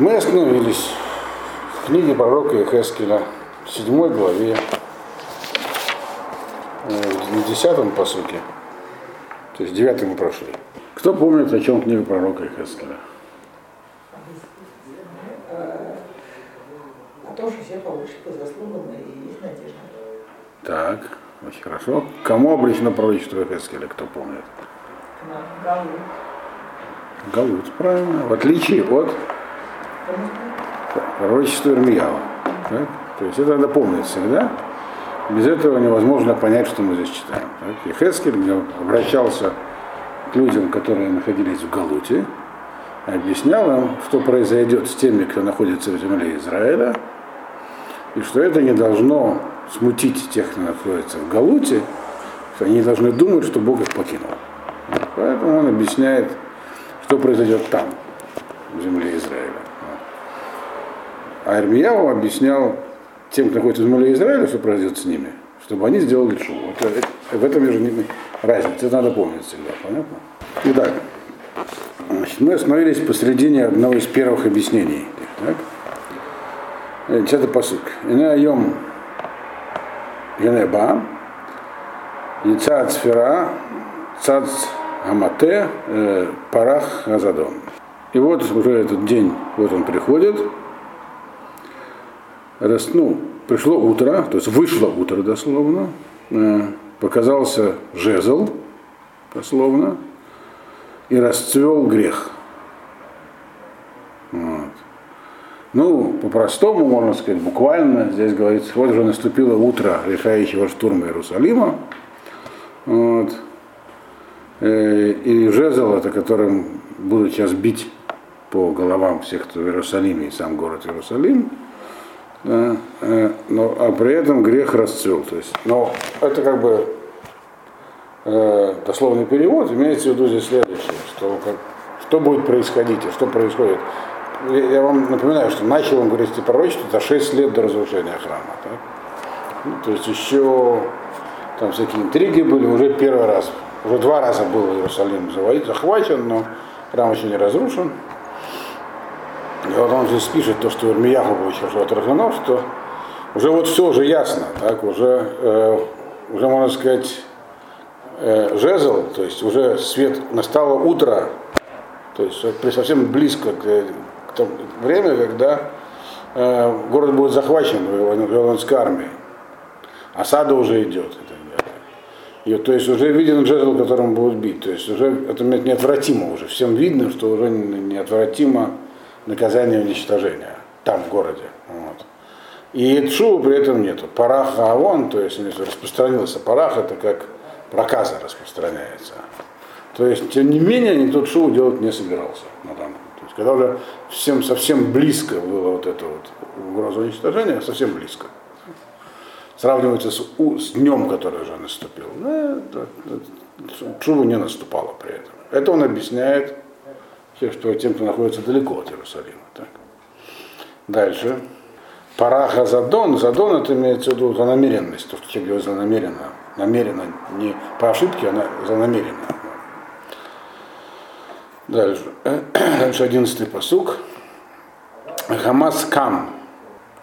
Мы остановились в книге пророка Ехескеля, в седьмой главе, э, на десятом посуке, то есть девятый мы прошли. Кто помнит, о чем книга пророка Ехескеля? О том, что все получат по заслугам и есть надежда. Так, очень хорошо. Кому обречено пророчество Ехескеля, кто помнит? На Галу. Галут, правильно. В отличие от пророчества Ирмиява. Так? То есть это надо помнить всегда. Без этого невозможно понять, что мы здесь читаем. Так? Ехескель обращался к людям, которые находились в Галуте, и объяснял им, что произойдет с теми, кто находится в земле Израиля, и что это не должно смутить тех, кто находится в Галуте, что они должны думать, что Бог их покинул. Поэтому он объясняет, что произойдет там, в земле Израиля. А Ирмияу объяснял тем, кто находится в земле Израиля, что произойдет с ними, чтобы они сделали шу. Вот это- в этом между ними разница. Это надо помнить всегда, понятно? Итак, значит, мы остановились посредине одного из первых объяснений. Так? Э, Десятый посук. Ине айом Янеба, Яцат Сфера, Цац Амате, э, Парах Газадон. И вот уже этот день, вот он приходит, Рас- ну, пришло утро, то есть вышло утро дословно, э, показался жезл, дословно, и расцвел грех. Вот. Ну, по-простому, можно сказать, буквально, здесь говорится, вот уже наступило утро решающего штурма Иерусалима. Вот. Э, И жезл, это которым будут сейчас бить по головам всех, кто в Иерусалиме, и сам город Иерусалим, но, а при этом грех расцвел. То есть, но это как бы э, дословный перевод, имеется в виду здесь следующее, что, как, что будет происходить и что происходит. Я, вам напоминаю, что начал он говорить эти пророчества за 6 лет до разрушения храма. так? Ну, то есть еще там всякие интриги были, уже первый раз, уже два раза был Иерусалим захвачен, но храм еще не разрушен. Вот он здесь пишет то, что Ирмияху было сейчас отражено, что уже вот все уже ясно, так, уже, э, уже можно сказать, э, жезл, то есть уже свет, настало утро, то есть совсем близко к, к тому время, когда э, город будет захвачен Вавилонской армией. Осада уже идет и то есть уже виден жезл, которым будут бить. То есть уже это неотвратимо уже. Всем видно, что уже неотвратимо наказание уничтожения там, в городе. Вот. И Тшува при этом нету. Парах Аавон, то есть распространился парах, это как проказа распространяется. То есть, тем не менее, никто Тшуву делать не собирался. на данном. Есть, когда уже всем совсем близко было вот это вот угроза уничтожения, совсем близко. Сравнивается с, у- с днем, который уже наступил. Ну, это- это- Тшува не наступало при этом. Это он объясняет те, что тем, кто находится далеко от Иерусалима. Так. Дальше. Параха Задон. Задон это имеется в виду за намеренность. То, что человек делает за намеренно. Намеренно, не по ошибке, а за намеренно. Дальше. Дальше одиннадцатый посук. Хамас кам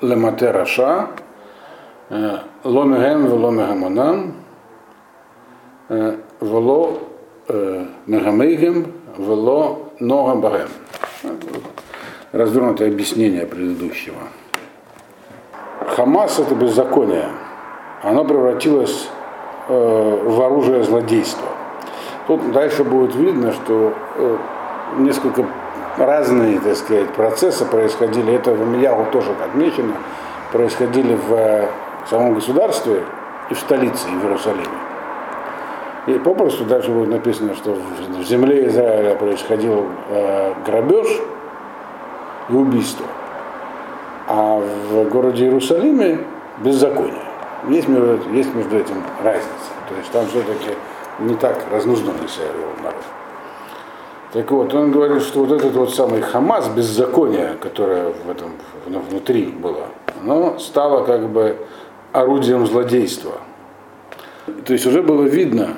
лемате раша, э, ломегем веломегамонам, э, вело э, мегамейгем, вело ногам Развернутое объяснение предыдущего. Хамас это беззаконие. Оно превратилось э, в оружие злодейства. Тут дальше будет видно, что э, несколько разные, так сказать, процессы происходили. Это в Миягу тоже отмечено. Происходили в э, самом государстве и в столице, и в Иерусалиме. И попросту дальше будет написано, что в земле Израиля происходил э, грабеж и убийство. А в городе Иерусалиме беззаконие. Есть между, есть между этим разница. То есть там все-таки не так разнузданный себя народ. Так вот, он говорит, что вот этот вот самый Хамас, беззаконие, которое в этом ну, внутри было, оно стало как бы орудием злодейства. То есть уже было видно,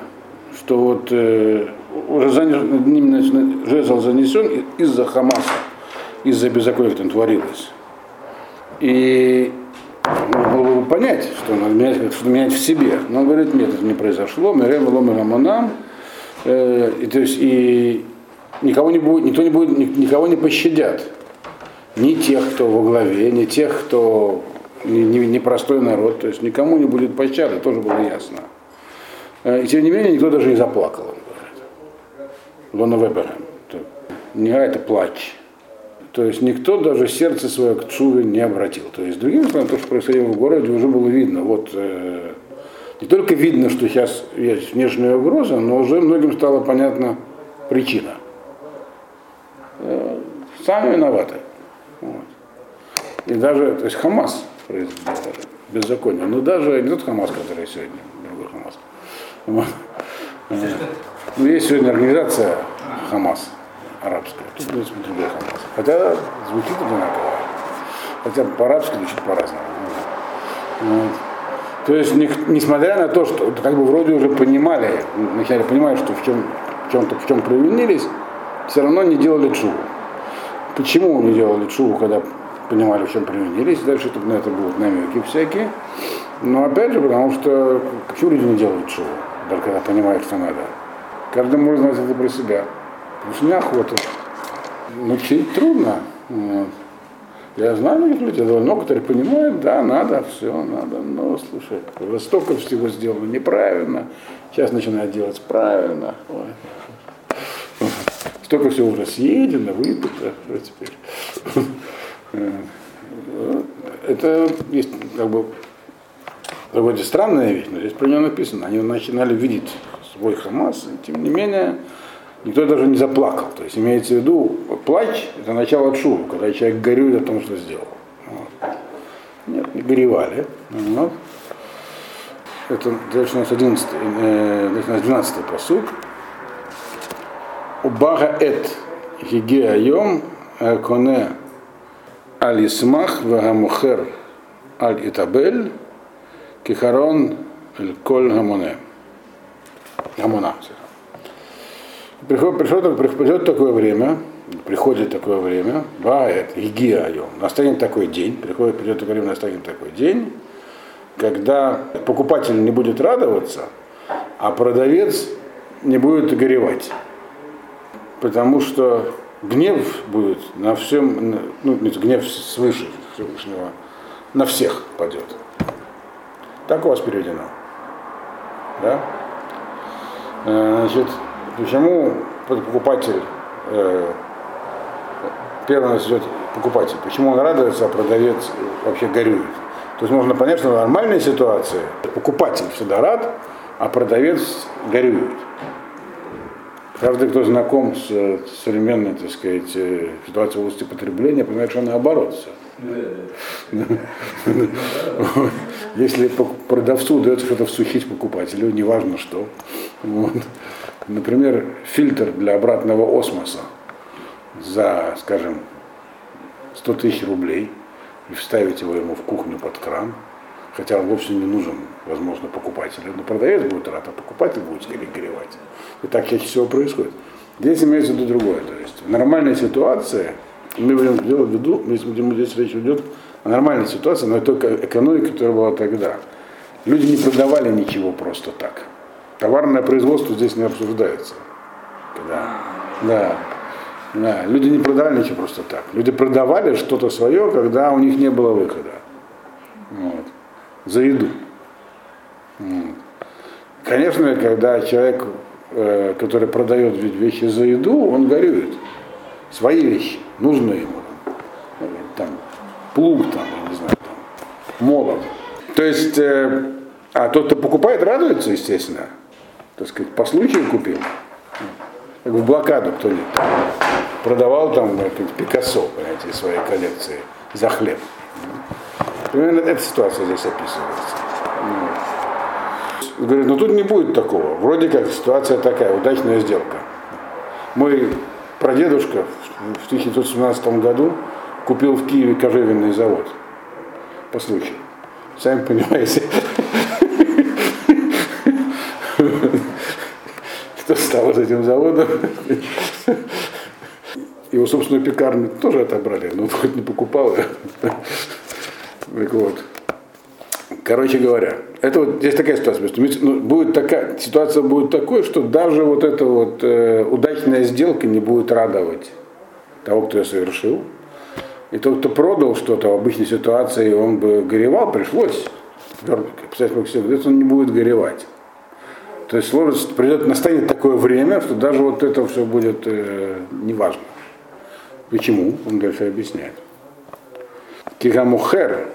что вот э, уже занес, ним жезл занесен из-за Хамаса. из-за беззакония, которое творилось. И было бы понять, что надо менять, что менять в себе. Но он говорит, нет, это не произошло. Мирем лом раманам. Э, и, то есть, и никого не будет, никто не будет, никого не пощадят. Ни тех, кто во главе, ни тех, кто непростой не, не народ. То есть никому не будет пощады, тоже было ясно. Э, и тем не менее, никто даже не заплакал. Лона Веберем. Не а это плач. То есть никто даже сердце свое к Чуве не обратил. То есть, другими словами, то, что происходило в городе, уже было видно. Вот э, не только видно, что сейчас есть внешняя угроза, но уже многим стало понятна причина. Э, сами виноваты. Вот. И даже, то есть Хамас произвел беззаконие. Но даже не тот Хамас, который сегодня, другой Хамас. Ну, есть сегодня организация Хамас арабская. Тут, в принципе, другой Хамас. Хотя звучит одинаково. Хотя по-арабски звучит по-разному. Вот. То есть, не, несмотря на то, что как бы вроде уже понимали, вначале понимали, что в чем, в чем, в чем провинились, все равно не делали чуву. Почему не делали чуву, когда понимали, в чем провинились? Дальше тут на это будут намеки всякие. Но опять же, потому что почему люди не делают чуву, даже когда понимают, что надо? Каждый может знать это про себя. Потому что неохота. Научить трудно. Вот. Я знаю многих людей, много которые понимают, да, надо, все, надо, но слушай, уже столько всего сделано неправильно, сейчас начинают делать правильно. Ой. Столько всего уже съедено, выпито, теперь. Это есть как бы довольно странная вещь, но здесь про нее написано. Они начинали видеть свой Хамас, и тем не менее никто даже не заплакал. То есть имеется в виду, плач – это начало шума, когда человек горюет о том, что сделал. Вот. Нет, не горевали. Вот. Это дальше у нас 11, э, у нас 12 посуд. Убага эт хиге айом коне аль исмах вагамухер аль итабель кихарон эль коль гамоне. Гамона. Приходит, пришло, приходит такое время, приходит такое время, бает, гигия настанет такой день, приходит, придет такое время, настанет такой день, когда покупатель не будет радоваться, а продавец не будет горевать. Потому что гнев будет на всем, ну, гнев свыше Всевышнего, на всех падет. Так у вас переведено. Да? Э, значит, Почему покупатель, э, первый нас идет покупатель, почему он радуется, а продавец вообще горюет? То есть можно понять, что в нормальной ситуации покупатель всегда рад, а продавец горюет. Каждый, кто знаком с современной, так сказать, э, ситуацией в области потребления, понимает, что наоборот все. Если продавцу удается что-то всучить покупателю, неважно что, например, фильтр для обратного осмоса за, скажем, 100 тысяч рублей и вставить его ему в кухню под кран, хотя он вовсе не нужен, возможно, покупателю. Но продавец будет рад, а покупатель будет скорее горевать. И так чаще всего происходит. Здесь имеется в виду другое. То есть в нормальной ситуации, мы будем делать в виду, мы здесь речь идет о нормальной ситуации, но это только экономика, которая была тогда. Люди не продавали ничего просто так. Товарное производство здесь не обсуждается. Да. Да. Да. Люди не продавали ничего просто так. Люди продавали что-то свое, когда у них не было выхода. Вот. За еду. Вот. Конечно, когда человек, э, который продает вещи за еду, он горюет. Свои вещи, нужны ему. Там, плуг, там, я не знаю, там, молот. То есть, э, а тот, кто покупает, радуется, естественно так сказать, по случаю купил. Как в блокаду кто-нибудь продавал там Пикассо, понимаете, из своей коллекции за хлеб. Примерно эта ситуация здесь описывается. Говорит, ну тут не будет такого. Вроде как ситуация такая, удачная сделка. Мой прадедушка в 1917 году купил в Киеве кожевенный завод. По случаю. Сами понимаете. Кто стал с этим заводом? его собственную пекарню тоже отобрали, но хоть не покупал. Так вот. Короче говоря, это вот здесь такая ситуация. Ну, будет такая, ситуация будет такой, что даже вот эта вот э, удачная сделка не будет радовать того, кто ее совершил. И тот, кто продал что-то в обычной ситуации, он бы горевал, пришлось писать Максим, он не будет горевать. То есть сложность, придет, настанет такое время, что даже вот это все будет э, неважно. Почему? Он дальше объясняет. Кигамухер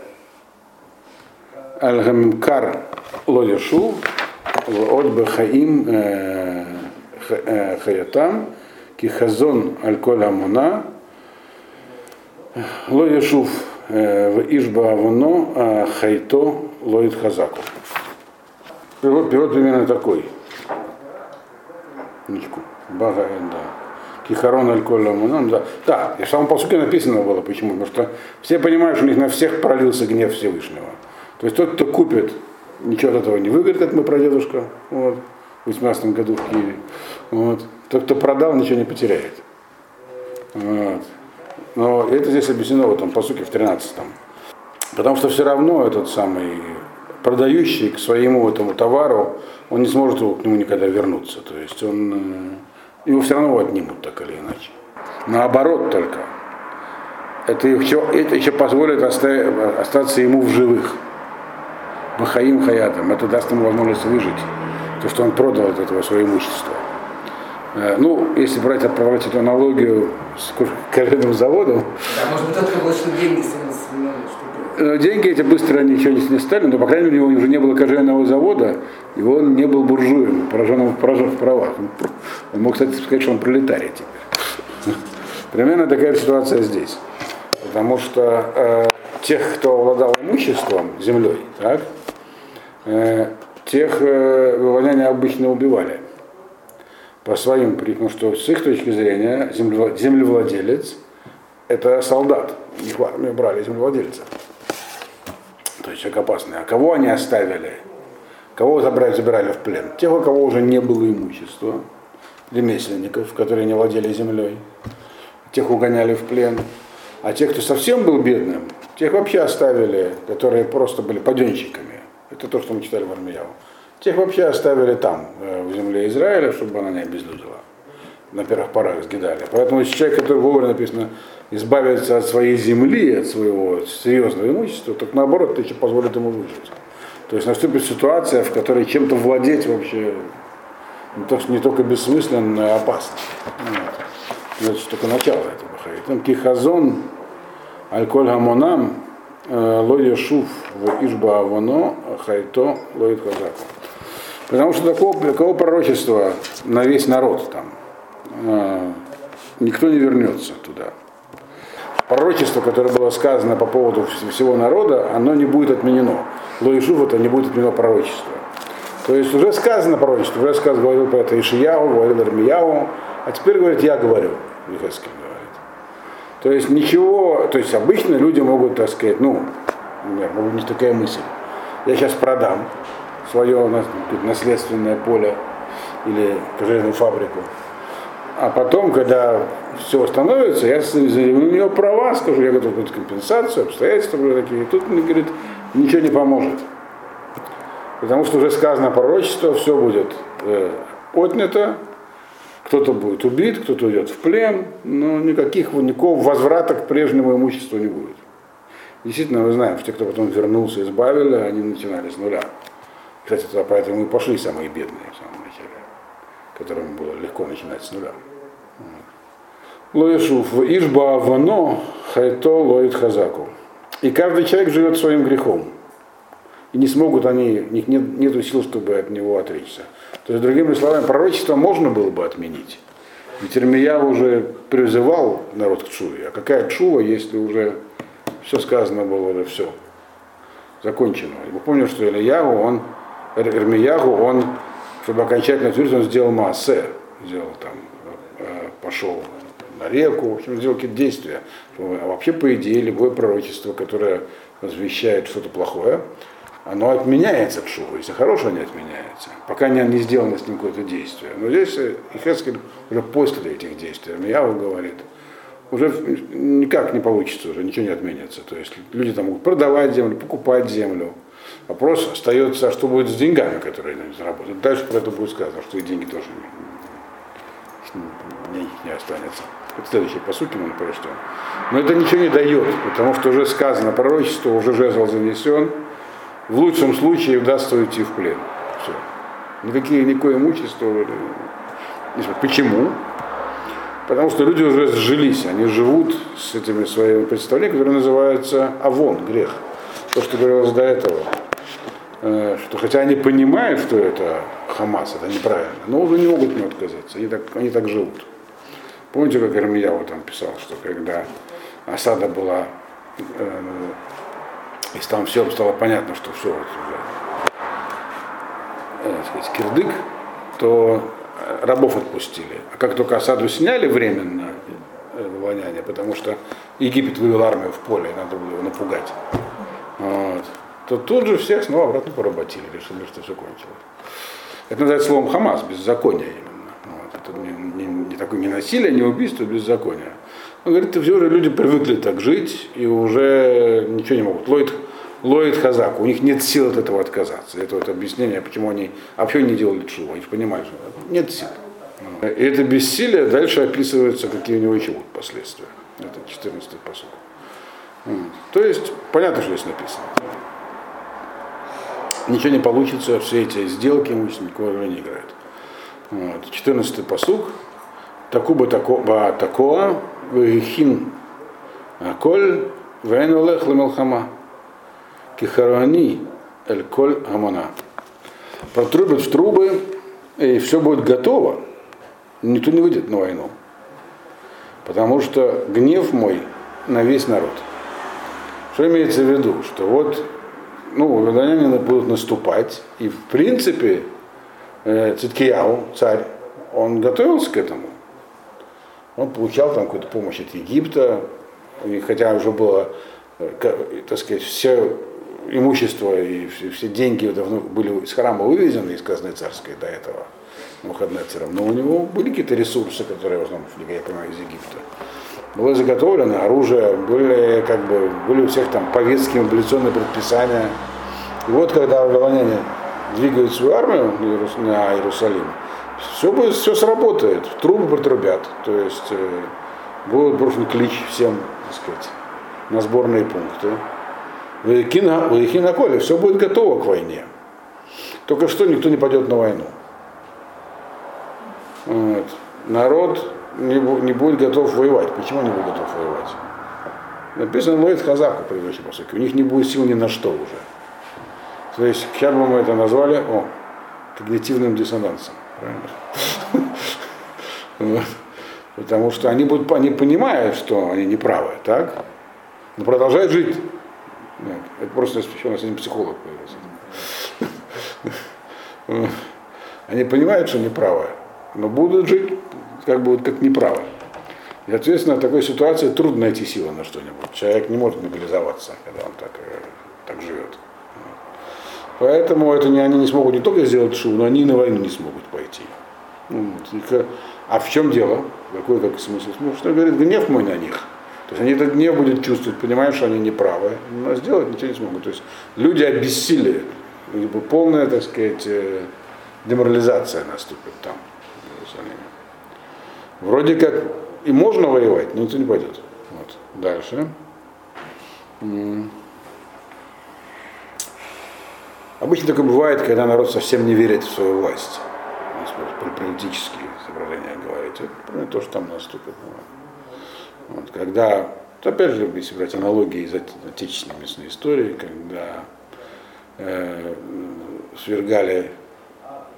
Аль-Гамимкар Лодишу от Бахаим э, э, Хаятам Кихазон Аль-Коль Амуна Лодишув в Ишба Авоно Хайто Лоид Хазаку. Перевод, примерно такой. Ничку. Бага да. Кихарон аль ну, да. Да, и в самом посуке написано было, почему. Потому что все понимают, что у них на всех пролился гнев Всевышнего. То есть тот, кто купит, ничего от этого не выиграет, как мы прадедушка, вот, в 18 году в Киеве. Вот. Тот, кто продал, ничего не потеряет. Вот. Но это здесь объяснено в этом посуке в 13 -м. Потому что все равно этот самый продающий к своему этому товару, он не сможет к нему никогда вернуться. То есть он, э, его все равно отнимут так или иначе. Наоборот только. Это еще, это еще позволит остаться ему в живых. Бахаим Хаятом. Это даст ему возможность выжить. То, что он продал от этого свое имущество. Э, ну, если брать, отправлять эту аналогию с коровяным заводом. Да, может быть, тот, кто больше деньги Э, деньги эти быстро ничего не стали, но, по крайней мере, у него уже не было кожевенного завода, и он не был буржуем, пораженным в правах. Он мог, кстати, сказать, что он пролетарий теперь. Примерно такая ситуация здесь. Потому что э, тех, кто обладал имуществом, землей, так, э, тех э, вывольняния обычно убивали. По своим, потому что с их точки зрения землевладелец это солдат. Их в армию брали землевладельцев то есть человек опасный. А кого они оставили? Кого забрали, забирали в плен? Тех, у кого уже не было имущества, ремесленников, которые не владели землей. Тех угоняли в плен. А тех, кто совсем был бедным, тех вообще оставили, которые просто были паденщиками. Это то, что мы читали в Армияву. Тех вообще оставили там, э, в земле Израиля, чтобы она не обезлюдила. На первых порах сгидали. Поэтому если человек, который вовремя написано, избавиться от своей земли, от своего серьезного имущества, так наоборот, это еще позволит ему выжить. То есть наступит ситуация, в которой чем-то владеть вообще не только бессмысленно, но и опасно. Вот. Это только начало этого Там кихазон, альколь гамонам, э, ло в ишба авоно, хайто лоид хазаку. Потому что такого, такого пророчества на весь народ там. Э, никто не вернется туда пророчество, которое было сказано по поводу всего народа, оно не будет отменено. Лоишув это не будет отменено пророчество. То есть уже сказано пророчество, уже сказано, говорил про это Ишияу, говорил Армияу, а теперь говорит, я говорю, Вихаскин говорит. То есть ничего, то есть обычно люди могут, так сказать, ну, например, могут не такая мысль. Я сейчас продам свое наследственное поле или кожевенную фабрику, а потом, когда все восстановится, я заявлю на нее права, скажу, я готов дать компенсацию, обстоятельства такие. И тут он говорит, ничего не поможет. Потому что уже сказано пророчество, все будет э, отнято, кто-то будет убит, кто-то уйдет в плен, но никаких, никакого возврата к прежнему имуществу не будет. Действительно, мы знаем, что те, кто потом вернулся, избавили, они начинали с нуля. Кстати, поэтому и пошли самые бедные в самом начале которым было легко начинать с нуля. Лоешуф, Ишба Вано, Хайто Лоид Хазаку. И каждый человек живет своим грехом. И не смогут они, у них нет, нет сил, чтобы от него отречься. То есть, другими словами, пророчество можно было бы отменить. Ведь Ирмия уже призывал народ к чуве. А какая чува, если уже все сказано было, уже все закончено. И мы помним, что Ильягу, он, Ирмиягу, он чтобы окончательно утвердить, он сделал массе, сделал там, э, пошел на реку, в общем, сделал какие-то действия. А вообще, по идее, любое пророчество, которое возвещает что-то плохое, оно отменяется к шуву, если хорошее не отменяется, пока не, не сделано с ним какое-то действие. Но здесь Ихескель уже после этих действий, Мияу говорит, уже никак не получится, уже ничего не отменится. То есть люди там могут продавать землю, покупать землю. Вопрос остается, а что будет с деньгами, которые они заработают. Дальше про это будет сказано, что и деньги тоже не, не, не останется. Это следующие посуки мы прочтем. Но это ничего не дает, потому что уже сказано, пророчество уже жезл занесен. В лучшем случае удастся уйти в плен. Все. Никакие, никакое имущество. Почему? Потому что люди уже сжились, они живут с этими своими представлениями, которые называются авон, грех. То, что говорилось до этого. Э, что хотя они понимают, что это Хамас, это неправильно, но уже не могут него отказаться. Они так, они так живут. Помните, как Ирмияу там писал, что когда осада была, э, и там все стало понятно, что все вот уже, э, сказать, кирдык, то рабов отпустили. А как только осаду сняли временно, вавилоняне, потому что Египет вывел армию в поле, надо было его напугать, вот, то тут же всех снова обратно поработили, решили, что все кончилось. Это называется словом Хамас, беззаконие именно. Вот, это не, не, не такое не насилие, не убийство, а беззаконие. Он говорит, все уже люди привыкли так жить и уже ничего не могут. Ловит, ловит хазаку, у них нет сил от этого отказаться. Это вот объяснение, почему они вообще не делали чего. Они понимают, что нет сил. И это бессилие дальше описывается, какие у него еще будут последствия. Это 14-й посыл. То есть, понятно, что здесь написано. Ничего не получится, все эти сделки имущественные никакой роли не играют. Вот. 14-й посуг. Такуба такова такоа, вехин аколь, вен олех лемелхама. Кихарани эль коль гамана. Протрубят в трубы, и все будет готово. Никто не выйдет на войну. Потому что гнев мой на весь народ. Что имеется в виду? Что вот ну, вавилоняне будут наступать, и в принципе э, Циткияу, царь, он готовился к этому. Он получал там какую-то помощь от Египта, и хотя уже было, э, так сказать, все имущество и все, все деньги давно были из храма вывезены из казны царской до этого Мухаднецером, но у него были какие-то ресурсы, которые в я понимаю, из Египта было заготовлено оружие, были, как бы, были у всех там повестки, мобилизационные предписания. И вот когда вавилоняне двигают свою армию на Иерусалим, все, будет, все сработает, трубы протрубят, то есть э, будет брошен клич всем, так сказать, на сборные пункты. Выехи на коле, все будет готово к войне. Только что никто не пойдет на войну. Вот. Народ не, не будет готов воевать. Почему не будет готов воевать? Написано Лоид Хазаку предыдущей посылке. У них не будет сил ни на что уже. То есть, сейчас бы мы это назвали о, когнитивным диссонансом. Потому что они, будут, они понимают, что они неправы, так? Но продолжают жить. Нет, это просто еще у нас один психолог появился. Они понимают, что неправы, но будут жить как бы вот как неправо. И, соответственно, в такой ситуации трудно найти силы на что-нибудь. Человек не может мобилизоваться, когда он так, э, так живет. Поэтому это не, они не смогут не только сделать шу, но они и на войну не смогут пойти. Ну, а в чем дело? Какой как смысл? Ну, что говорит, гнев мой на них. То есть они этот гнев будут чувствовать, понимают, что они неправы, но сделать ничего не смогут. То есть люди обессилели, полная, так сказать, э, деморализация наступит там, в Иерусалиме. Вроде как и можно воевать, но никто не пойдет. Вот. Дальше. Обычно такое бывает, когда народ совсем не верит в свою власть. Про политические соображения говорить. Это то, что там наступит. Вот. Когда, опять же, если брать аналогии из отечественной местной истории, когда э, свергали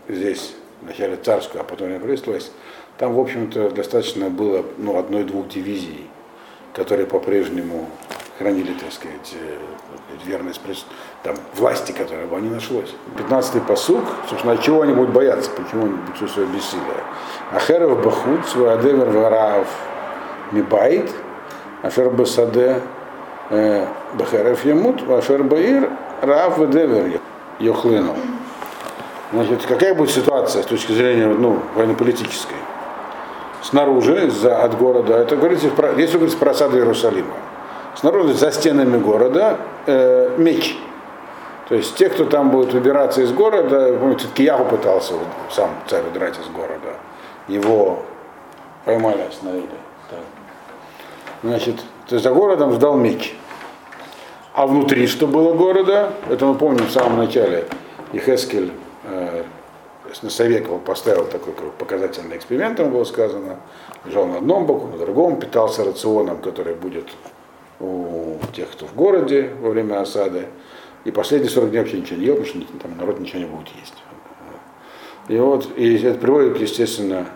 здесь вначале царскую, а потом власть, там, в общем-то, достаточно было ну, одной-двух дивизий, которые по-прежнему хранили, так сказать, э, верность там, власти, которая бы не нашлось. 15-й посуг, собственно, чего они будут бояться, почему они будут чувствовать бессилие. Ахеров бахут, свадевер вараав мибайт, ашер басаде э, бахерев ямут, ашер баир раав ведевер йохлину. Значит, какая будет ситуация с точки зрения ну, военно-политической? снаружи, за, от города, это говорится, если говорится про осаду Иерусалима, снаружи, за стенами города, э, меч. То есть те, кто там будет выбираться из города, помните, Кияху пытался вот, сам царь удрать из города, его поймали, остановили. Так. Значит, то есть за городом ждал меч. А внутри, что было города, это мы помним в самом начале, Ихескель э, Советов поставил такой показательный эксперимент, там было сказано, лежал на одном боку, на другом, питался рационом, который будет у тех, кто в городе во время осады. И последние 40 дней вообще ничего не ел, потому что там народ ничего не будет есть. И вот и это приводит, естественно,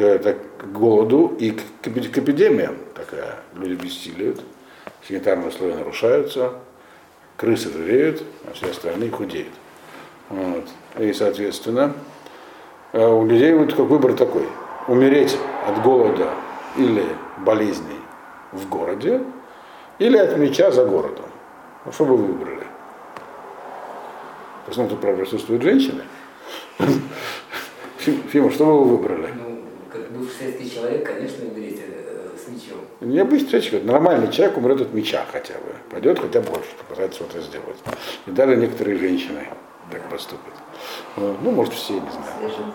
к, так, к голоду и к, к эпидемиям. Такая, люди бессилиют, санитарные условия нарушаются, крысы жиреют, а все остальные худеют. Вот. И, соответственно, э, у людей вот как выбор такой. Умереть от голода или болезней в городе, или от меча за городом. Ну, что бы вы выбрали? Посмотрим, тут, правда, присутствуют женщины. Фима, что бы вы выбрали? Ну, советский человек, конечно, уберите э, с мечом. Необычный человек, нормальный человек умрет от меча хотя бы. Пойдет хотя бы больше, пытается что-то сделать. И даже некоторые женщины так поступят. Ну, может, все, не знаю.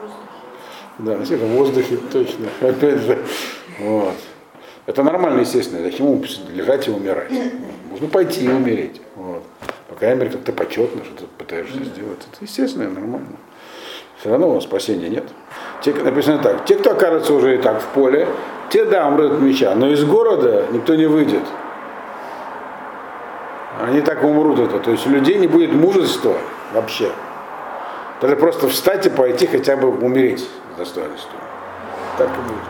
Да, на свежем воздухе, точно. Опять же. Вот. Это нормально, естественно. Зачем ему лежать и умирать? Можно пойти и умереть. Вот. По крайней мере, как-то почетно что-то пытаешься сделать. Это естественно и нормально. Все равно спасения нет. Те, написано так, те, кто окажется уже и так в поле, те, да, умрут от меча, но из города никто не выйдет. Они так умрут это. То есть у людей не будет мужества вообще. Даже просто встать и пойти хотя бы умереть с достоинством. Так и будет.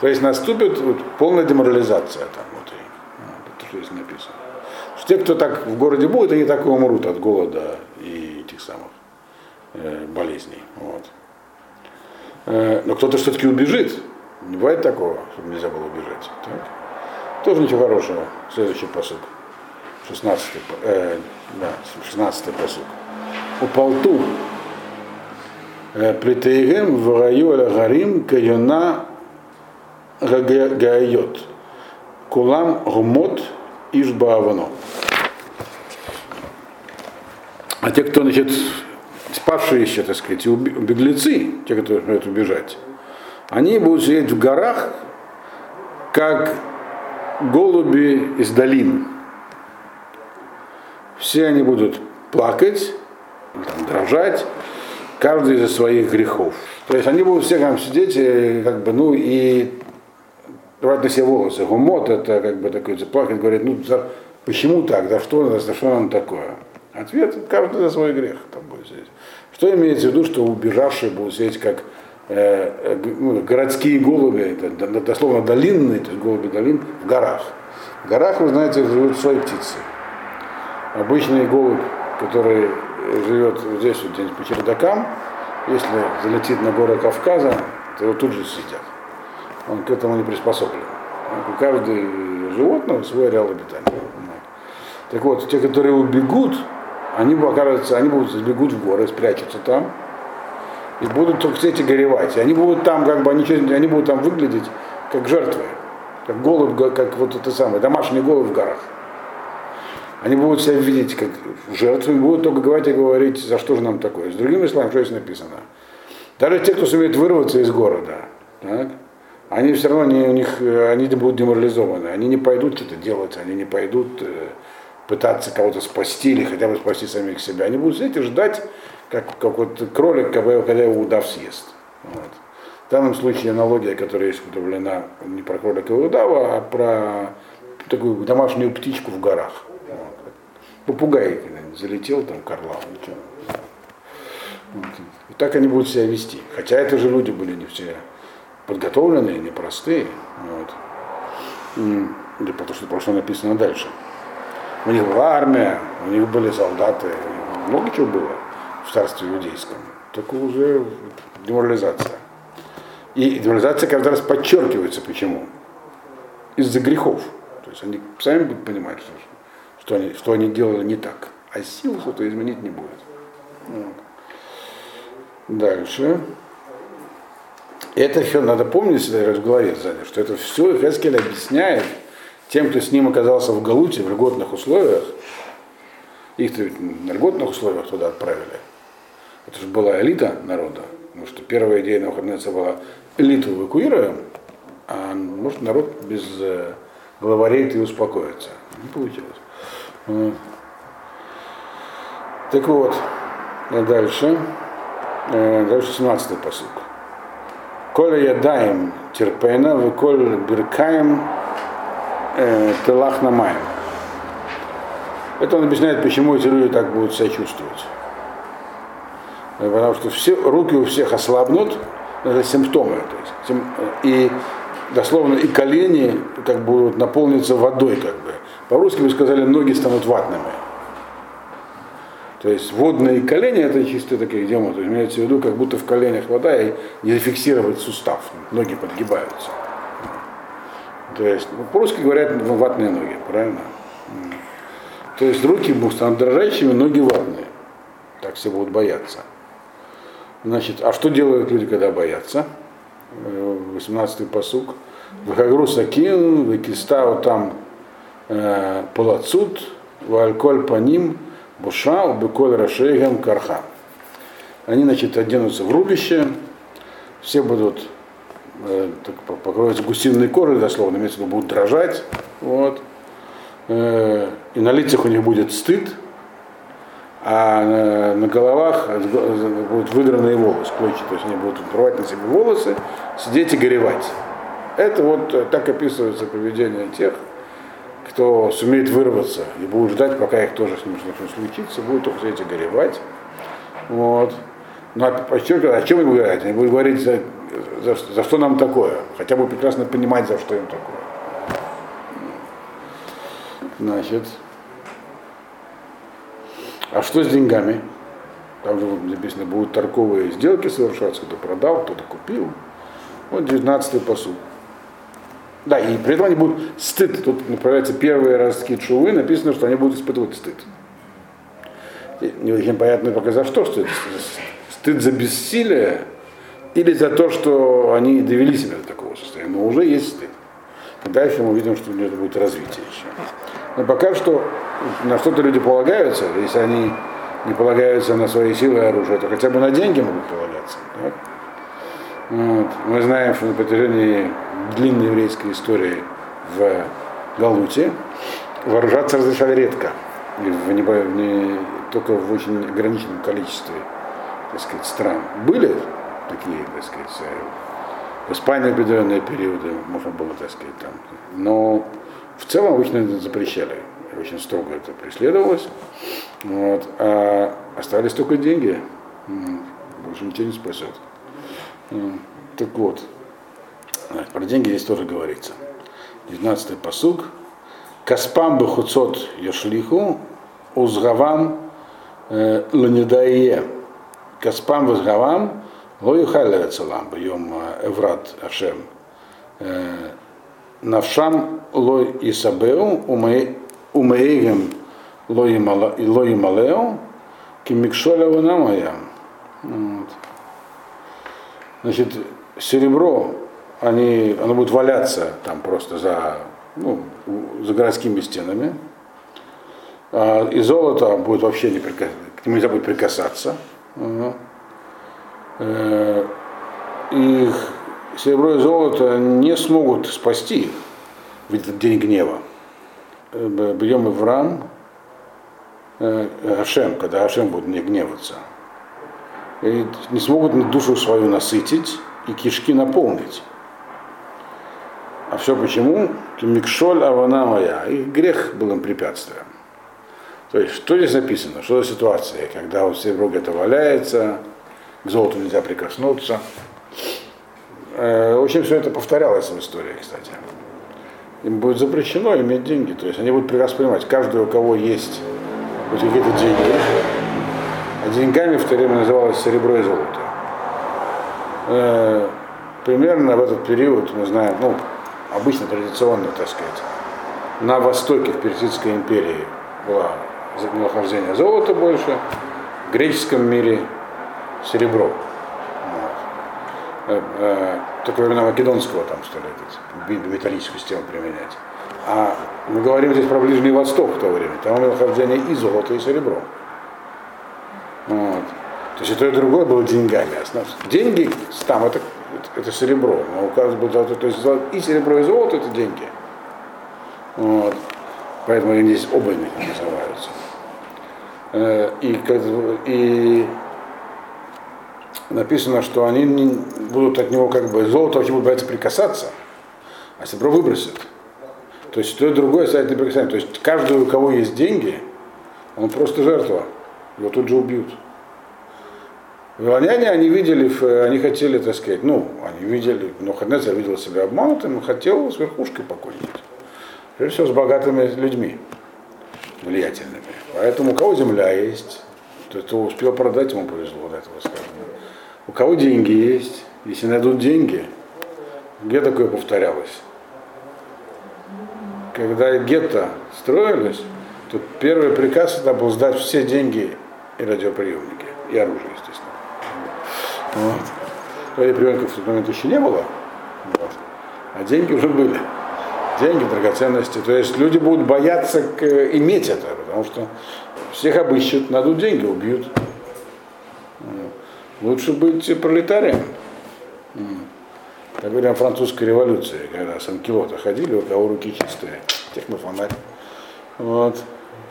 То есть наступит вот, полная деморализация там внутри. Это что здесь написано. Что те, кто так в городе будет, они так и умрут от голода и этих самых э, болезней. Вот. Э, но кто-то все-таки убежит. Не бывает такого, чтобы нельзя было убежать. Так? Тоже ничего хорошего. Следующий посуд. 16, э, да, 16 посуд. У полту Плитейгем в раю гарим кайона гайот. Кулам гумот ишбаавано. А те, кто, значит, спавшие еще, так сказать, беглецы, те, которые хотят убежать, они будут сидеть в горах, как голуби из долин. Все они будут плакать, там, дрожать, каждый из-за своих грехов. То есть они будут все там сидеть, и, как бы, ну и рвать на себе волосы. Гумот это как бы такой плакать, говорит, ну за, почему так, за что, за что нам такое? Ответ, каждый за свой грех там будет сидеть. Что имеется в виду, что убежавшие будут сидеть как э, э ну, городские голуби, это дословно долинные, то есть голуби долин, в горах. В горах, вы знаете, живут свои птицы. Обычный голубь, который живет здесь, вот где-нибудь по чердакам, если залетит на горы Кавказа, то его тут же съедят. Он к этому не приспособлен. У каждого животного свой ареал обитания. Так вот, те, которые убегут, они, окажутся, они будут бегут в горы, спрячутся там, и будут только эти горевать. И они будут там, как бы, они, они будут там выглядеть как жертвы, как голубь, как вот это самое, домашний голубь в горах. Они будут себя видеть как жертвы, будут только говорить и говорить, за что же нам такое. С другими словами, что здесь написано? Даже те, кто сумеет вырваться из города, так, они все равно не, у них, они будут деморализованы, они не пойдут что-то делать, они не пойдут э, пытаться кого-то спасти или хотя бы спасти самих себя. Они будут сидеть и ждать, как, как вот кролик, когда его удав съест. Вот. В данном случае аналогия, которая есть употреблена не про кролика и удава, а про такую домашнюю птичку в горах. Попугай залетел там к орлам. Вот. И так они будут себя вести. Хотя это же люди были не все подготовленные, непростые. Вот. И, потому что просто написано дальше. У них была армия, у них были солдаты, много чего было в царстве иудейском. Только уже деморализация. И деморализация каждый раз подчеркивается. Почему? Из-за грехов. То есть они сами будут понимать, что что они, что они делали не так. А сил что-то изменить не будет. Дальше. Это все надо помнить всегда в голове сзади, что это все Хескель объясняет тем, кто с ним оказался в Галуте, в льготных условиях. Ведь на льготных условиях туда отправили. Это же была элита народа. Потому что первая идея Навуходоносора была элиту эвакуируем, а может народ без э, главарей и успокоится. Не получилось. Так вот, дальше. Э, Дальше 17-й посуд. Коля ядаем терпена, коль биркаем э, на маем. Это он объясняет, почему эти люди так будут себя чувствовать. Потому что все, руки у всех ослабнут, это симптомы. То есть, э, и дословно и колени как будут наполниться водой. Как бы. По-русски бы сказали, ноги станут ватными. То есть водные колени это чисто такие демо, то есть имеется в виду, как будто в коленях вода и не зафиксировать сустав, ноги подгибаются. То есть, ну, по-русски говорят ну, ватные ноги, правильно? То есть руки будут станут дрожащими, ноги ватные. Так все будут бояться. Значит, а что делают люди, когда боятся? 18-й посук. Вахагру сакин, векистау там э, полацут, вальколь по ним, буша, убеколь рашейгам карха. Они, значит, оденутся в рубище, все будут э, так, по- покроются гусиной кожей, дословно, имеется в виду, будут дрожать. Вот. Э, и на лицах у них будет стыд, а на, головах будут выдранные волосы, клочья, то есть они будут рвать на себе волосы, сидеть и горевать. Это вот э, так описывается поведение тех, кто сумеет вырваться и будет ждать, пока их тоже с ним что-то случится, будут только сидеть и горевать. Вот. Ну, а подчеркиваю, о чем будут говорить? Они будут говорить, за, за, за что нам такое. Хотя бы прекрасно понимать, за что им такое. Значит, а что с деньгами? Там же написано, будут торговые сделки совершаться, кто продал, кто-то купил. Вот 19-й посуд. Да, и при этом они будут стыд. Тут направляются первые ростки чувы, написано, что они будут испытывать стыд. Не очень понятно пока за что, это стыд за бессилие или за то, что они довели себя до такого состояния. Но уже есть стыд. Дальше мы увидим, что у него будет развитие еще. Но пока что на что-то люди полагаются, если они не полагаются на свои силы и оружие, то хотя бы на деньги могут полагаться. так? Вот. Мы знаем, что на протяжении длинной еврейской истории в Галуте вооружаться разрешали редко, в небо- в не- только в очень ограниченном количестве так сказать, стран. Были такие, так сказать, э, в Испании определенные периоды, можно было, так сказать, там. Но в целом обычно это запрещали. Очень строго это преследовалось. Вот. А оставались только деньги. Больше ничего не спасет. М, Так вот, а, про деньги здесь тоже говорится. 19-й посуг. Каспам бы хуцот яшлиху, узгавам э, ланидае. Каспам возгавам, лою халецалам, бьем эврат ашем. Э, Навшам лой исабеу, умеегем лой малеу, кимикшоля ванамаям. Вот. Значит, серебро, они, оно будет валяться там просто за, ну, за городскими стенами. А, и золото будет вообще не прика... к нему нельзя будет прикасаться. Ага. Э, И серебро и золото не смогут спасти их в этот день гнева. Э, Бьем и в рам Ашем, когда Ашем будет не гневаться и не смогут душу свою насытить и кишки наполнить. А все почему? Микшоль авана моя. И грех был им препятствием. То есть, что здесь написано? Что за ситуация, когда вот серебро где-то валяется, к золоту нельзя прикоснуться. Э, В общем, все это повторялось в истории, кстати. Им будет запрещено иметь деньги. То есть они будут прекрасно понимать, каждый, у кого есть хоть какие-то деньги, а деньгами в то время называлось серебро и золото. Э, примерно в этот период, мы знаем, ну, обычно традиционно, так сказать, на востоке, в Персидской империи было нахождение золота больше, в греческом мире серебро. Вот. э, э, только времена Македонского там стали этот, металлическую систему применять. А мы говорим здесь про Ближний Восток в то время. Там было хождение и золото, и серебро. Вот. То есть и то, и другое было деньгами. Деньги там это, это, серебро. Но указывается, то есть и серебро, и золото это деньги. Вот. Поэтому они здесь оба называются. Э, и, и написано, что они не, будут от него как бы золото вообще будут бояться прикасаться, а серебро выбросят. То есть то и другое станет неприкасаемым. То есть каждый, у кого есть деньги, он просто жертва. Его тут же убьют. Вавилоняне, они видели, они хотели, так сказать, ну, они видели, но Хаднецер видел себя обманутым и хотел с верхушкой покончить. Прежде всего с богатыми людьми, влиятельными. Поэтому у кого земля есть, то кто успел продать, ему повезло, до этого сказано. У кого деньги есть, если найдут деньги, где такое повторялось? Когда гетто строились, то первый приказ это был сдать все деньги и радиоприемники, и оружие, естественно. Вот. Радиоприемников в тот момент еще не было, вот. а деньги уже были. Деньги, драгоценности. То есть люди будут бояться к, иметь это, потому что всех обыщут, надут деньги, убьют. Лучше быть пролетарием. Как говорим о французской революции, когда с анкилота ходили, у кого руки чистые, тех на фонарь. Вот.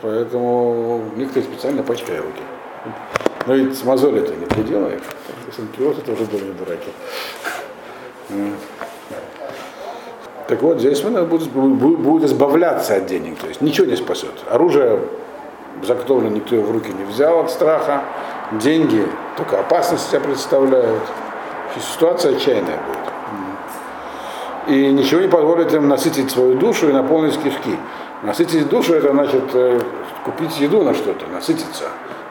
Поэтому некоторые специально пачкают руки. Но ведь с мозоли это не приделаешь. С анкилота тоже были дураки. Так вот, здесь мы будет, будет избавляться от денег, то есть ничего не спасет. Оружие заготовлено никто его в руки не взял от страха, деньги только опасность себя представляют. Ситуация отчаянная будет. И ничего не позволит им насытить свою душу и наполнить кишки. Насытить душу это значит э, купить еду на что-то, насытиться.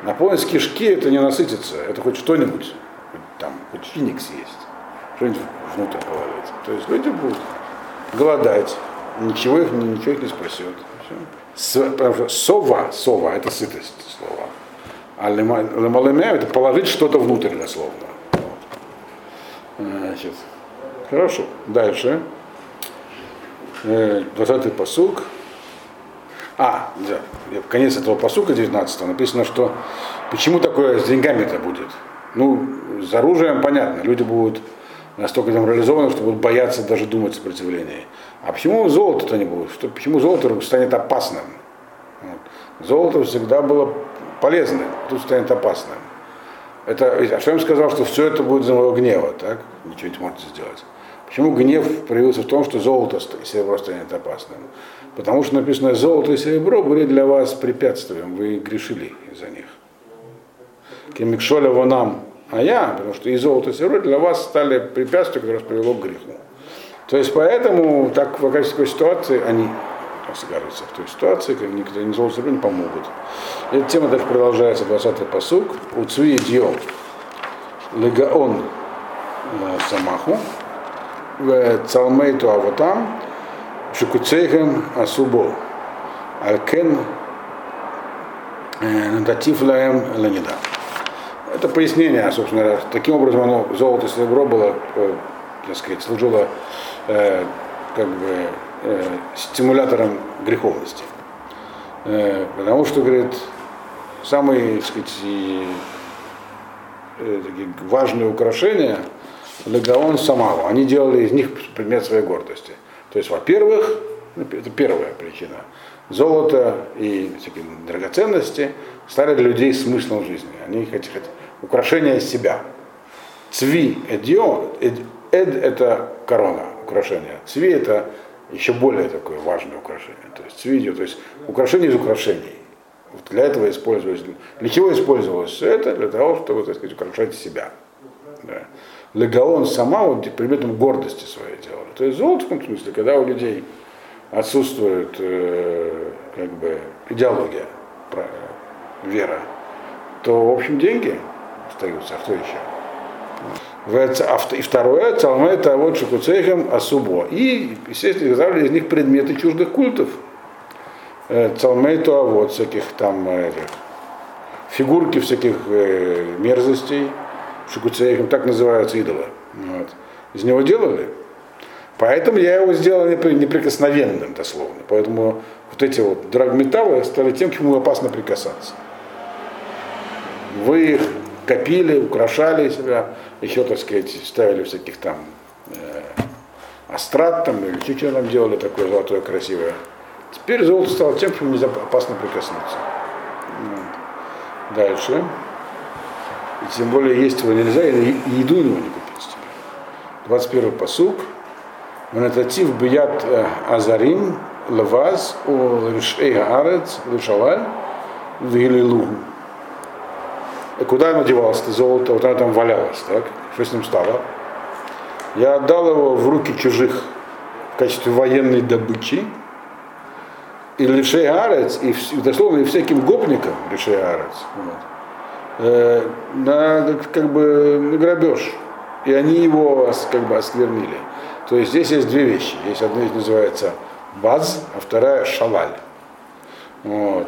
Наполнить кишки это не насытиться, это хоть что-нибудь, там, хоть финик съесть, что-нибудь внутрь положить. То есть люди будут голодать, ничего их, ничего их не спасет. Потому что сова, сова, это сытость слова. А лемалемя это положить что-то внутрь дословно. Значит, хорошо. Дальше. 20-й э, посук. А, да, конец этого посука 19 написано, что почему такое с деньгами это будет. Ну, с оружием понятно, люди будут настолько деморализованы, что будут бояться даже думать о сопротивлении. А почему золото-то не будет? Что, почему золото станет опасным? Вот. Золото всегда было полезным, тут станет опасным. Это, а что я им сказал, что все это будет за моего гнева, так? Ничего не сможете сделать. Почему гнев проявился в том, что золото и серебро станет опасным? Потому что написано, золото и серебро были для вас препятствием, вы грешили из-за них. Кемикшоля нам, а я, потому что и золото и серебро для вас стали препятствием, которое привело к греху. То есть поэтому так в такой ситуации они окажутся в той ситуации, как никто не золото не помогут. Эта тема дальше продолжается, 20-й посук. У Цуи Дьо Легаон Самаху Цалмейту Аватам Шукуцейхем Асубо Алкен э, Нататив Лаем Ленида. Это пояснение, собственно, таким образом оно, золото и серебро было, э, так сказать, служило э, как бы э, стимулятором греховности. Э, потому что, говорит, самые так сказать, и, э, такие важные украшения легаон самого, они делали из них предмет своей гордости. То есть, во-первых, это первая причина, золото и всякие драгоценности стали для людей смыслом жизни. Они хотят украшения себя. Цви эдио, эд, эд это корона, украшение. Цви это еще более такое важное украшение. То есть цвидио, то есть украшение из украшений. Вот для этого использовалось. Для чего использовалось все это? Для того, чтобы, так сказать, украшать себя. Да. Легаон сама вот предметом гордости своей делала. То есть в золотом смысле, когда у людей отсутствует э, как бы идеология, вера, то, в общем, деньги остаются, а кто еще? И второе, Цалме это вот Шукуцейхем Асубо. И, естественно, изготавливали из них предметы чуждых культов. Э, Цалмейту, а вот всяких там этих, фигурки всяких э, мерзостей, Шукуцейхем, так называются идолы. Вот. Из него делали. Поэтому я его сделал непри- неприкосновенным, дословно. Поэтому вот эти вот драгметаллы стали тем, к чему опасно прикасаться. Вы их копили, украшали себя, еще, так сказать, ставили всяких там э, астрат там, или что там делали такое золотое красивое. Теперь золото стало тем, к чему нельзя опасно прикоснуться. Дальше. И тем более есть его нельзя, и еду его не купить теперь. 21 посук. Ванататив бият э, азарим лаваз у решей аарец лишалаль вилилугу. И куда оно девалось, это золото? Вот оно там валялось, так? Что с ним стало? Я отдал его в руки чужих в качестве военной добычи. И лишей арец, и, дословно и всяким гопникам лишей арец. Вот э, на как бы на грабеж. И они его как бы осквернили. То есть здесь есть две вещи. Есть одна из называется баз, а вторая шалаль. Вот.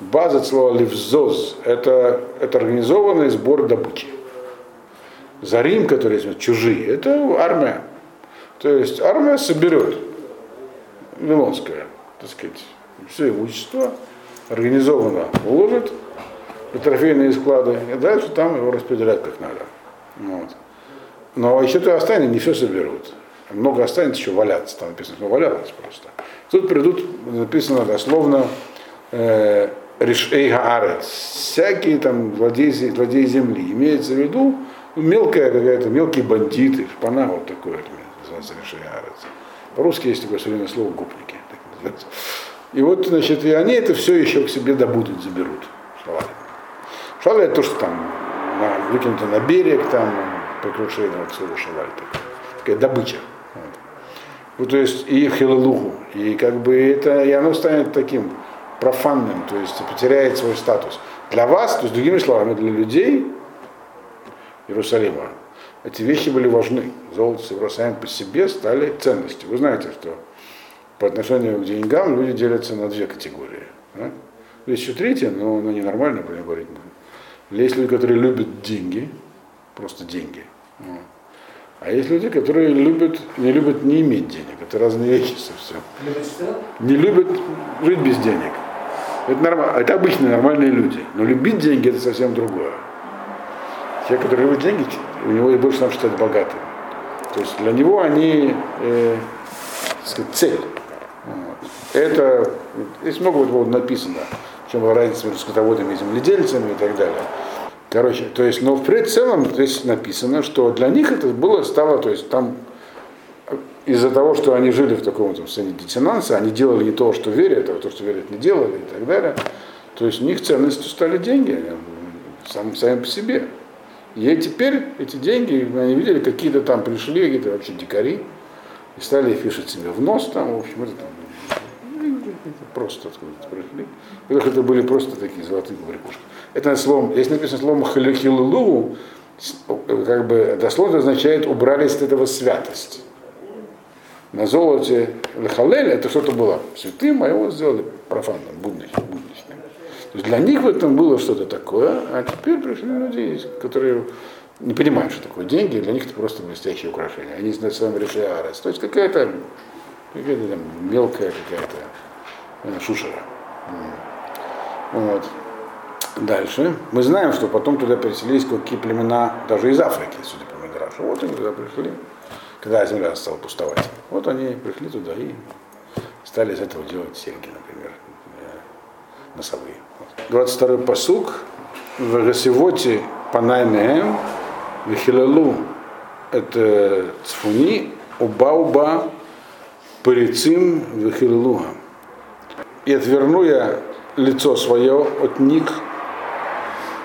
Баз от слова ливзоз это, это организованный сбор добычи. Зарим, который есть, чужие, это армия. То есть армия соберет Вавилонская, так сказать, все имущество организованно уложит в трофейные склады, и дальше там его распределять как надо. Вот. Но еще то останется, не все соберут. Много останется еще валяться, там написано, что валялось просто. Тут придут, написано дословно, э, всякие там владеи, владеи земли. Имеется в виду ну, мелкая какая-то, мелкие бандиты, шпана вот такое это называется гаарец. По-русски есть такое современное слово гопники. так. И вот, значит, и они это все еще к себе добудут, заберут. Шалали. Шалай это то, что там выкинуто на берег, там при крушении вот шалай. Такая, такая добыча. Вот, то есть и хилелуху. И как бы это, и оно станет таким профанным, то есть потеряет свой статус. Для вас, то есть другими словами, для людей Иерусалима, эти вещи были важны. Золото с Иерусалим по себе стали ценностью. Вы знаете, что по отношению к деньгам люди делятся на две категории. да? Есть еще третья, но она ненормальная, нее говорить будем. Есть люди, которые любят деньги, просто деньги. А есть люди, которые любят, не любят не иметь денег. Это разные вещи совсем. Не любят жить без денег. Это, нормально, это обычные нормальные люди. Но любить деньги это совсем другое. Те, которые любят деньги, у него и больше нам считать богатым. То есть для него они э, сказать, цель. Вот. Это, здесь много вот, написано, в чем разница между скотоводами и земледельцами и так далее. Короче, то есть, но в целом здесь написано, что для них это было, стало, то есть там из-за того, что они жили в таком там, состоянии диссонанса, они делали не то, что верят, а то, что верят, не делали и так далее. То есть у них ценностью стали деньги, сам, сами по себе. И теперь эти деньги, они видели, какие-то там пришли, какие-то вообще дикари, и стали вешать себе в нос там, в общем, это там просто откуда-то пришли. Это были просто такие золотые побрякушки. Это словом, если написано словом халихилулу, как бы дословно означает убрали с этого святость. На золоте лехалель это что-то было святым, а его сделали профанным, будничным. будничным. То есть для них в этом было что-то такое, а теперь пришли люди, которые не понимают, что такое деньги, для них это просто блестящее украшение. Они с вами решили арес. То есть какая-то какая там мелкая какая-то э, шушера. М. Вот. Дальше. Мы знаем, что потом туда переселились какие племена, даже из Африки, судя по Мидрашу. Вот они туда пришли, когда земля стала пустовать. Вот они пришли туда и стали из этого делать серьги, например, э, носовые. Вот. 22-й посук. В Гасивоте Панаймеем, в Хилалу это цфуни, уба-уба, парицим, в Хилалуга. И отверну я лицо свое от них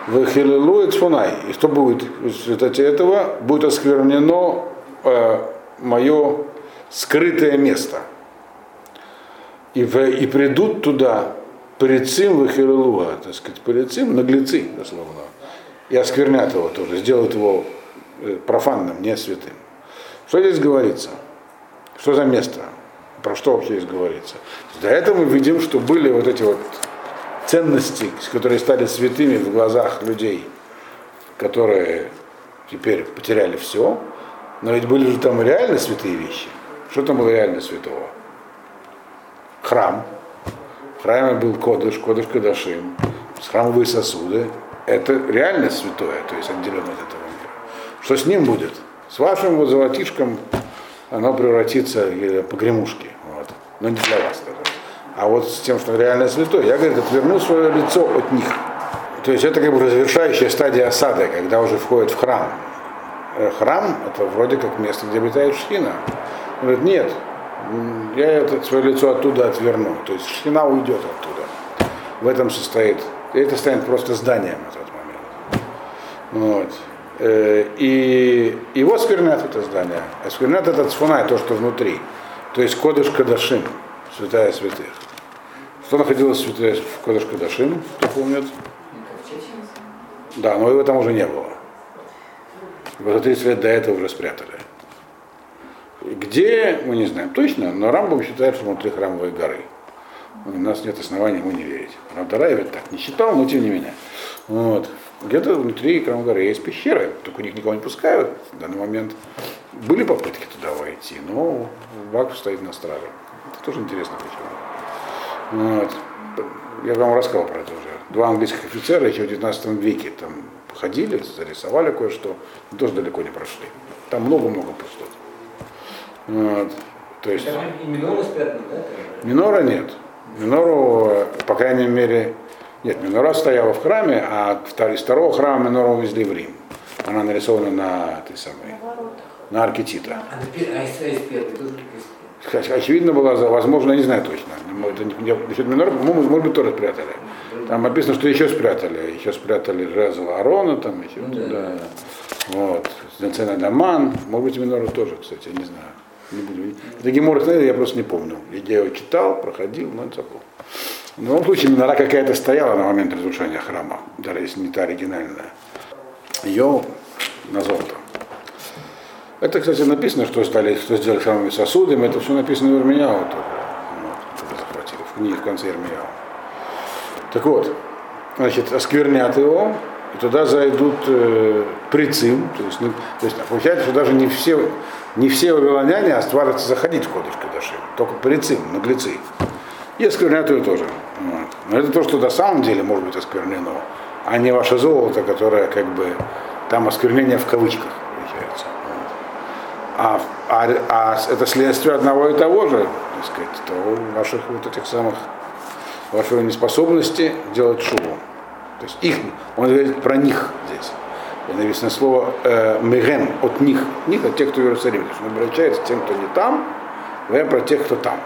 в Хилелу и. И что будет в результате этого? Будет осквернено э, мое скрытое место. И, в, и придут туда парицим в Хилелуа, так сказать, парицим, наглецы, дословно, и осквернят его тоже, сделают его профанным, не святым. Что здесь говорится? Что за место? Про что вообще здесь говорится? До этого мы видим, что были вот эти вот ценности, которые стали святыми в глазах людей, которые теперь потеряли все, Но ведь были же там реально святые вещи. Что там было реально святого? Храм. В храме был кодыш, кодыш кадашим, храмовые сосуды. Это реально святое, то есть отделено от этого мира. Что с ним будет? С вашим вот золотишком оно превратится в погремушки. Вот. Но не для вас даже. А вот с тем, что реально святое, я, говорит, отверну свое лицо от них. То есть это как бы завершающая стадия осады, когда уже входит в храм. Э, Храм это вроде как место, где обитает шхина. Он говорит, нет, я это свое лицо оттуда отверну. То есть шхина уйдет оттуда. В этом состоит. И это станет просто зданием на тот момент. Вот. Э, И его сквернят это здание. А сквернят этот сфунай, то, что внутри. То есть кодыш кадашим, святая святых. Что находилось в святая в кодыш кадашим, кто помнит? Да, но его там уже не было. Его за 30 лет до этого уже спрятали. Где, мы не знаем точно, но Рамбам считает, что внутри храмовой горы. У нас нет оснований ему не верить. Рамдараев это так не считал, но тем не менее. Вот. Где-то внутри храмовой горы есть пещеры, только у них никого не пускают в данный момент. Были попытки туда войти, но Вакф стоит на страже. Это тоже интересно почему. Вот. Я вам рассказал про это уже. Два английских офицера еще в 19 веке там ходили, зарисовали кое-что, но тоже далеко не прошли. Там много-много пустот. Вот. То есть и миноры спрятаны, да? минора нет. Минору, по крайней мере, нет, минора стояла в храме, а из второго храма минору увезли в Рим. Она нарисована на этой самой, на арке Тита. А, Очевидно было, за- возможно, я не знаю точно. Это не- не- насчет минора, по-моему, может быть, тоже спрятали. Там написано, что еще спрятали. Еще спрятали жезл Арона, там еще Ну да, туда. Вот. Зенцена Даман. Может быть, минору тоже, кстати, я не знаю. Не буду. Это Гемор, я просто не помню. Я его читал, проходил, но это забыл. В любом случае, минора какая-то стояла на момент разрушения храма, даже если не та оригинальная. Ее на золото. Это, кстати, написано, что, стали, что сделали храмовыми сосудами. Это все написано в Ирмияу тоже. Вот, это захватили, в книге в конце Ирмияу. Так вот, значит, осквернят его, и туда зайдут э, прицим. То есть, ну, то есть получается, что даже не все, не все вавилоняне остварятся заходить в Кодыш Кадашим, только прицим, наглецы. И осквернят ее тоже. Вот. Но это то, что на самом деле может быть осквернено, а не ваше золото, которое как бы там осквернение в кавычках получается. А, а, а это следствие одного и того же, так сказать, того ваших вот этих самых вашей неспособности делать шубу. То есть их, он говорит про них здесь. И написано слово э, мегем от них, них от тех, кто в Иерусалиме. То он обращается к тем, кто не там, говоря про тех, кто там.